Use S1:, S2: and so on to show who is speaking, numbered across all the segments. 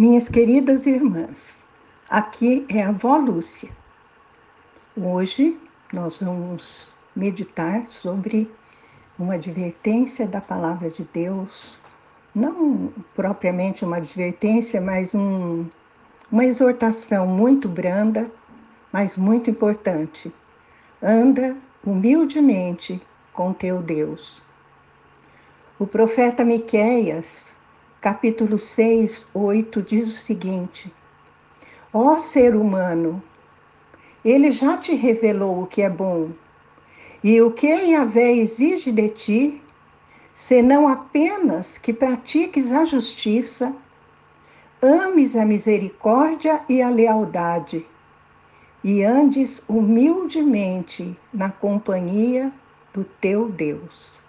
S1: Minhas queridas irmãs, aqui é a avó Lúcia. Hoje nós vamos meditar sobre uma advertência da palavra de Deus, não propriamente uma advertência, mas um, uma exortação muito branda, mas muito importante. Anda humildemente com teu Deus. O profeta Miqueias capítulo 6, 8, diz o seguinte: Ó ser humano, ele já te revelou o que é bom, e o que Yahvé exige de ti, senão apenas que pratiques a justiça, ames a misericórdia e a lealdade, e andes humildemente na companhia do teu Deus.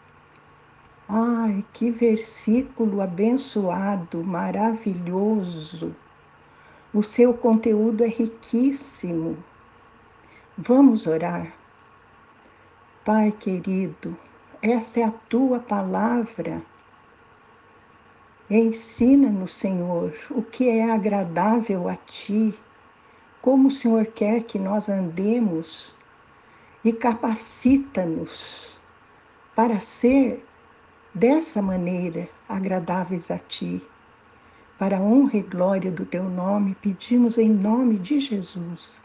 S1: Ai, que versículo abençoado, maravilhoso. O seu conteúdo é riquíssimo. Vamos orar. Pai querido, essa é a tua palavra. Ensina-nos, Senhor, o que é agradável a ti, como o Senhor quer que nós andemos e capacita-nos para ser dessa maneira agradáveis a ti. Para a honra e glória do teu nome, pedimos em nome de Jesus.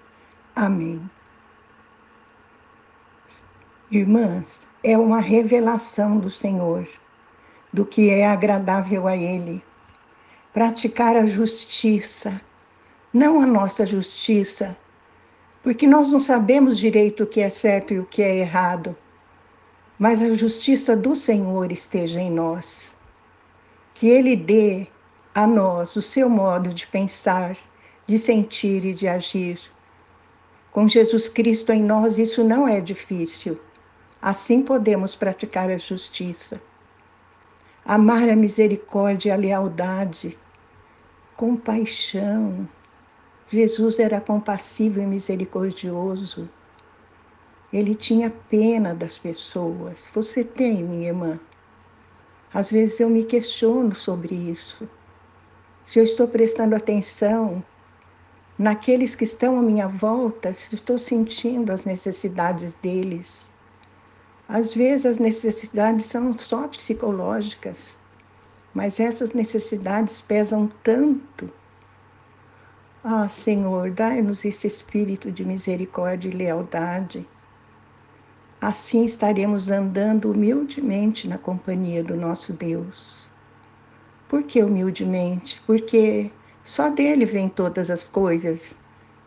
S1: Amém. Irmãs, é uma revelação do Senhor do que é agradável a Ele. Praticar a justiça, não a nossa justiça, porque nós não sabemos direito o que é certo e o que é errado mas a justiça do Senhor esteja em nós. Que Ele dê a nós o seu modo de pensar, de sentir e de agir. Com Jesus Cristo em nós, isso não é difícil. Assim podemos praticar a justiça. Amar a misericórdia e a lealdade, compaixão. Jesus era compassivo e misericordioso. Ele tinha pena das pessoas. Você tem, minha irmã? Às vezes eu me questiono sobre isso. Se eu estou prestando atenção naqueles que estão à minha volta, se estou sentindo as necessidades deles. Às vezes as necessidades são só psicológicas, mas essas necessidades pesam tanto. Ah, Senhor, dai-nos esse espírito de misericórdia e lealdade Assim estaremos andando humildemente na companhia do nosso Deus. Por que humildemente? Porque só dele vêm todas as coisas.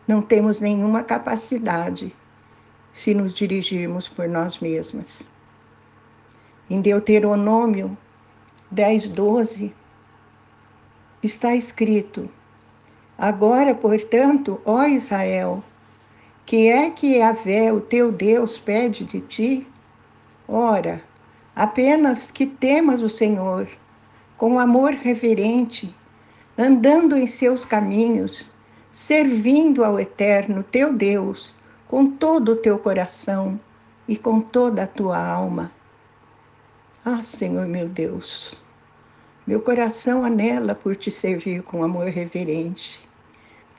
S1: Não temos nenhuma capacidade se nos dirigirmos por nós mesmas. Em Deuteronômio 10, 12, está escrito: Agora, portanto, ó Israel, que é que Yahvé, o teu Deus, pede de ti? Ora, apenas que temas o Senhor com amor reverente, andando em seus caminhos, servindo ao Eterno teu Deus com todo o teu coração e com toda a tua alma. Ah, Senhor meu Deus, meu coração anela por te servir com amor reverente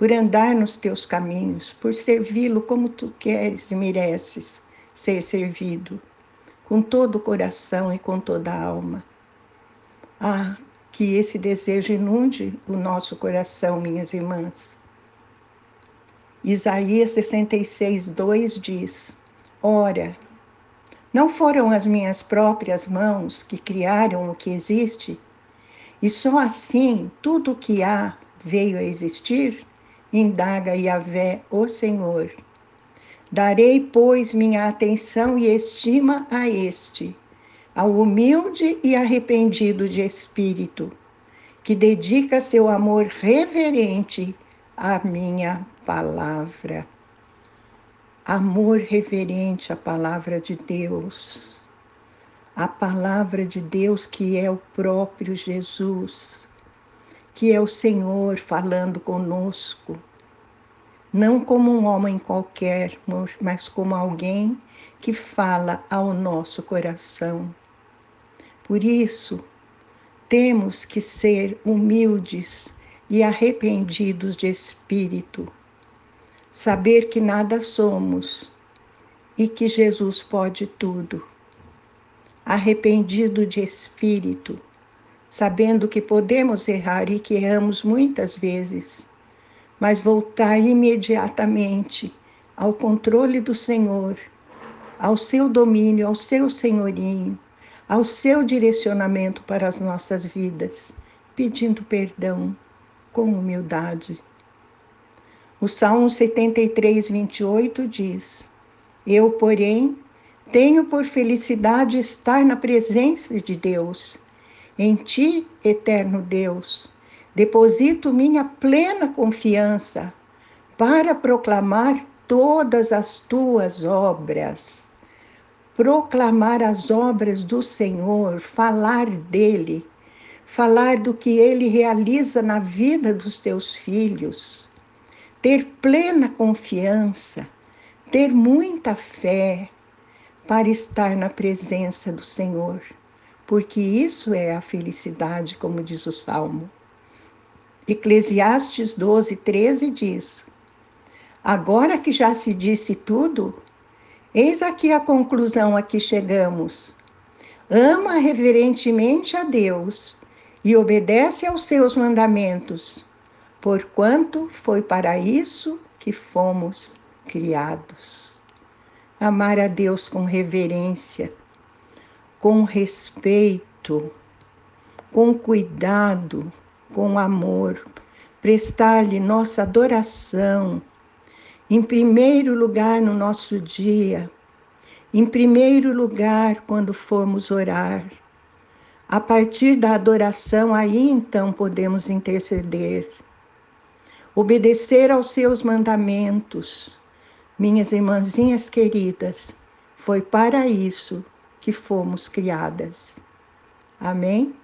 S1: por andar nos teus caminhos, por servi-lo como tu queres e mereces ser servido, com todo o coração e com toda a alma. Ah, que esse desejo inunde o nosso coração, minhas irmãs. Isaías 66, 2 diz: Ora, não foram as minhas próprias mãos que criaram o que existe, e só assim tudo o que há veio a existir? Indaga Yahvé, o Senhor. Darei, pois, minha atenção e estima a este, ao humilde e arrependido de espírito, que dedica seu amor reverente à minha palavra. Amor reverente à palavra de Deus, a palavra de Deus que é o próprio Jesus que é o Senhor falando conosco, não como um homem qualquer, mas como alguém que fala ao nosso coração. Por isso, temos que ser humildes e arrependidos de espírito. Saber que nada somos e que Jesus pode tudo. Arrependido de espírito, sabendo que podemos errar e que erramos muitas vezes, mas voltar imediatamente ao controle do Senhor, ao seu domínio, ao seu senhorinho, ao seu direcionamento para as nossas vidas, pedindo perdão com humildade. O Salmo 73, 28 diz: Eu, porém, tenho por felicidade estar na presença de Deus. Em ti, eterno Deus, deposito minha plena confiança para proclamar todas as tuas obras. Proclamar as obras do Senhor, falar dele, falar do que ele realiza na vida dos teus filhos, ter plena confiança, ter muita fé para estar na presença do Senhor, porque isso é a felicidade, como diz o Salmo. Eclesiastes 12, 13 diz: Agora que já se disse tudo, eis aqui a conclusão a que chegamos. Ama reverentemente a Deus e obedece aos seus mandamentos, porquanto foi para isso que fomos criados. Amar a Deus com reverência, com respeito, com cuidado, com amor, prestar-lhe nossa adoração, em primeiro lugar no nosso dia, em primeiro lugar quando formos orar, a partir da adoração, aí então podemos interceder. Obedecer aos seus mandamentos. Minhas irmãzinhas queridas, foi para isso que fomos criadas. Amém?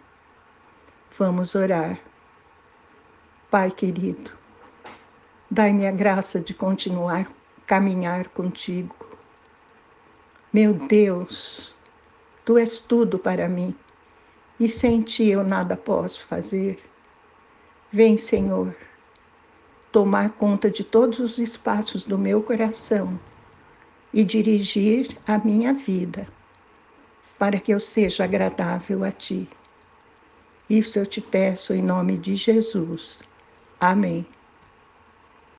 S1: Vamos orar. Pai querido, dai-me a graça de continuar caminhar contigo. Meu Deus, tu és tudo para mim e sem ti eu nada posso fazer. Vem, Senhor, tomar conta de todos os espaços do meu coração e dirigir a minha vida para que eu seja agradável a ti. Isso eu te peço em nome de Jesus. Amém.